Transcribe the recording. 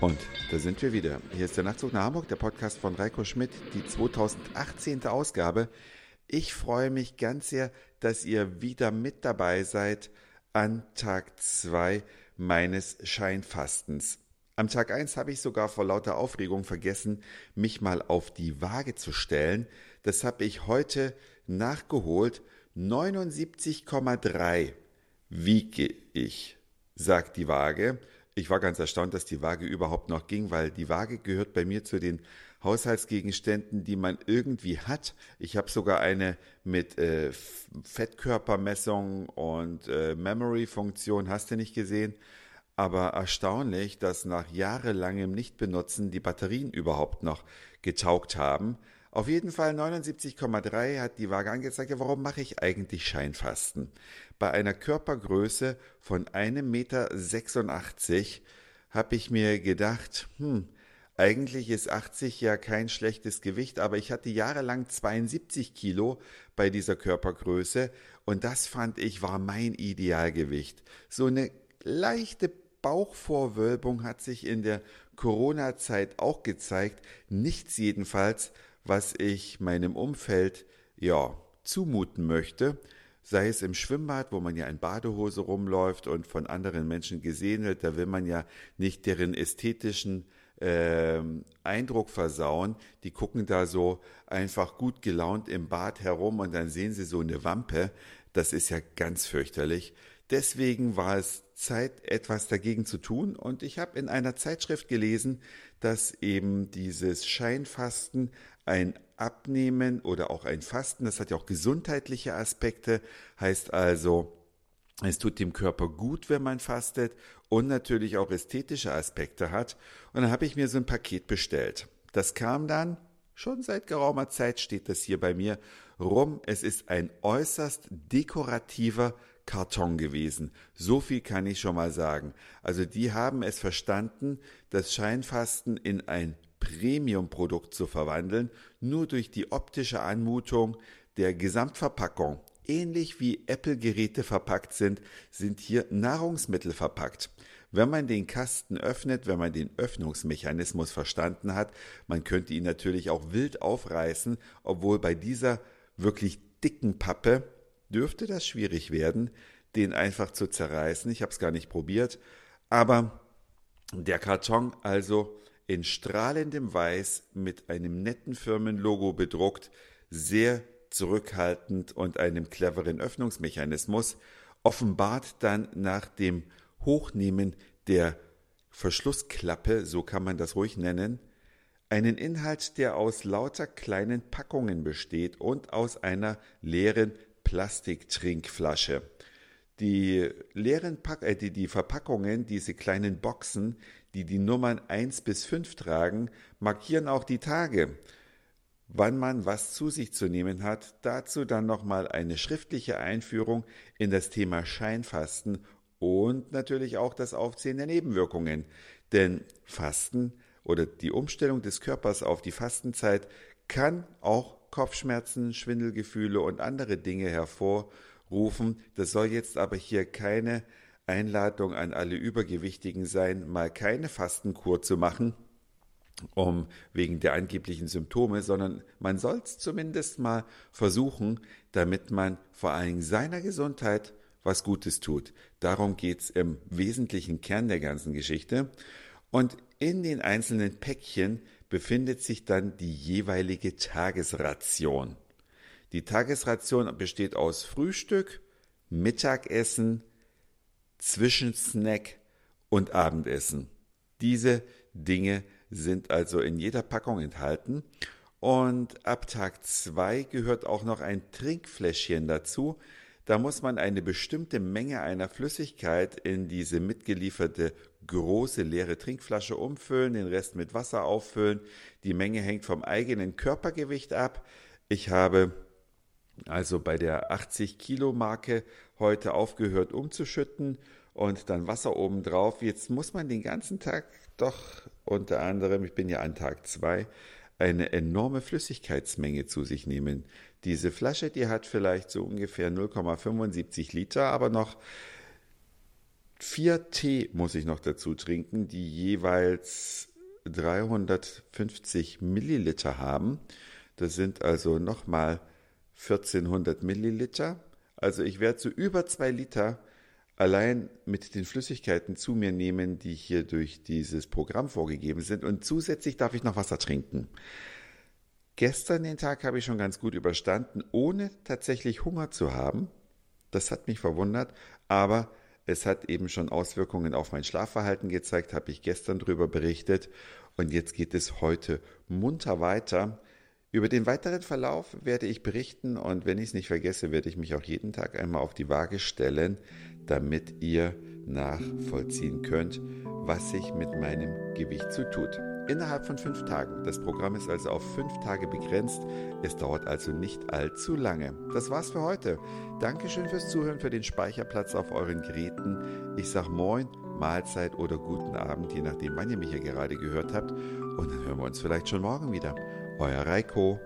Und da sind wir wieder. Hier ist der Nachtzug nach Hamburg, der Podcast von Reiko Schmidt, die 2018. Ausgabe. Ich freue mich ganz sehr, dass ihr wieder mit dabei seid an Tag 2 meines Scheinfastens. Am Tag 1 habe ich sogar vor lauter Aufregung vergessen, mich mal auf die Waage zu stellen. Das habe ich heute nachgeholt. 79,3 wiege ich, sagt die Waage. Ich war ganz erstaunt, dass die Waage überhaupt noch ging, weil die Waage gehört bei mir zu den Haushaltsgegenständen, die man irgendwie hat. Ich habe sogar eine mit äh, Fettkörpermessung und äh, Memory-Funktion, hast du nicht gesehen. Aber erstaunlich, dass nach jahrelangem Nichtbenutzen die Batterien überhaupt noch getaugt haben. Auf jeden Fall 79,3 hat die Waage angezeigt. Warum mache ich eigentlich Scheinfasten? Bei einer Körpergröße von 1,86 Meter habe ich mir gedacht, hm, eigentlich ist 80 ja kein schlechtes Gewicht, aber ich hatte jahrelang 72 Kilo bei dieser Körpergröße und das fand ich war mein Idealgewicht. So eine leichte Bauchvorwölbung hat sich in der Corona-Zeit auch gezeigt, nichts jedenfalls, was ich meinem Umfeld ja zumuten möchte, sei es im Schwimmbad, wo man ja in Badehose rumläuft und von anderen Menschen gesehen wird, da will man ja nicht deren ästhetischen äh, Eindruck versauen. Die gucken da so einfach gut gelaunt im Bad herum und dann sehen sie so eine Wampe. Das ist ja ganz fürchterlich. Deswegen war es Zeit, etwas dagegen zu tun. Und ich habe in einer Zeitschrift gelesen, dass eben dieses Scheinfasten ein Abnehmen oder auch ein Fasten, das hat ja auch gesundheitliche Aspekte, heißt also, es tut dem Körper gut, wenn man fastet und natürlich auch ästhetische Aspekte hat. Und dann habe ich mir so ein Paket bestellt. Das kam dann, schon seit geraumer Zeit steht das hier bei mir rum. Es ist ein äußerst dekorativer Karton gewesen. So viel kann ich schon mal sagen. Also die haben es verstanden, das Scheinfasten in ein Premium-Produkt zu verwandeln, nur durch die optische Anmutung der Gesamtverpackung. Ähnlich wie Apple-Geräte verpackt sind, sind hier Nahrungsmittel verpackt. Wenn man den Kasten öffnet, wenn man den Öffnungsmechanismus verstanden hat, man könnte ihn natürlich auch wild aufreißen, obwohl bei dieser wirklich dicken Pappe dürfte das schwierig werden, den einfach zu zerreißen. Ich habe es gar nicht probiert. Aber der Karton also in strahlendem Weiß mit einem netten Firmenlogo bedruckt, sehr zurückhaltend und einem cleveren Öffnungsmechanismus, offenbart dann nach dem Hochnehmen der Verschlussklappe, so kann man das ruhig nennen, einen Inhalt, der aus lauter kleinen Packungen besteht und aus einer leeren Plastiktrinkflasche. Die leeren Pack äh, die, die Verpackungen, diese kleinen Boxen, die die Nummern 1 bis 5 tragen, markieren auch die Tage, wann man was zu sich zu nehmen hat. Dazu dann nochmal eine schriftliche Einführung in das Thema Scheinfasten und natürlich auch das Aufzählen der Nebenwirkungen. Denn Fasten oder die Umstellung des Körpers auf die Fastenzeit kann auch Kopfschmerzen, Schwindelgefühle und andere Dinge hervorrufen. Das soll jetzt aber hier keine Einladung an alle Übergewichtigen sein, mal keine Fastenkur zu machen, um wegen der angeblichen Symptome, sondern man soll es zumindest mal versuchen, damit man vor allem seiner Gesundheit was Gutes tut. Darum geht es im wesentlichen Kern der ganzen Geschichte. Und in den einzelnen Päckchen befindet sich dann die jeweilige Tagesration. Die Tagesration besteht aus Frühstück, Mittagessen, Zwischensnack und Abendessen. Diese Dinge sind also in jeder Packung enthalten. Und ab Tag 2 gehört auch noch ein Trinkfläschchen dazu. Da muss man eine bestimmte Menge einer Flüssigkeit in diese mitgelieferte große leere Trinkflasche umfüllen, den Rest mit Wasser auffüllen. Die Menge hängt vom eigenen Körpergewicht ab. Ich habe also bei der 80 Kilo Marke heute aufgehört umzuschütten und dann Wasser oben drauf. Jetzt muss man den ganzen Tag doch unter anderem, ich bin ja an Tag zwei, eine enorme Flüssigkeitsmenge zu sich nehmen. Diese Flasche, die hat vielleicht so ungefähr 0,75 Liter, aber noch vier Tee muss ich noch dazu trinken, die jeweils 350 Milliliter haben. Das sind also nochmal 1400 Milliliter. Also ich werde so über zwei Liter allein mit den Flüssigkeiten zu mir nehmen, die hier durch dieses Programm vorgegeben sind. Und zusätzlich darf ich noch Wasser trinken. Gestern den Tag habe ich schon ganz gut überstanden, ohne tatsächlich Hunger zu haben. Das hat mich verwundert, aber es hat eben schon Auswirkungen auf mein Schlafverhalten gezeigt, habe ich gestern darüber berichtet. Und jetzt geht es heute munter weiter. Über den weiteren Verlauf werde ich berichten und wenn ich es nicht vergesse, werde ich mich auch jeden Tag einmal auf die Waage stellen, damit ihr nachvollziehen könnt, was sich mit meinem Gewicht zu tut. Innerhalb von fünf Tagen. Das Programm ist also auf fünf Tage begrenzt. Es dauert also nicht allzu lange. Das war's für heute. Dankeschön fürs Zuhören, für den Speicherplatz auf euren Geräten. Ich sag Moin, Mahlzeit oder guten Abend, je nachdem, wann ihr mich hier gerade gehört habt. Und dann hören wir uns vielleicht schon morgen wieder. Euer Reiko.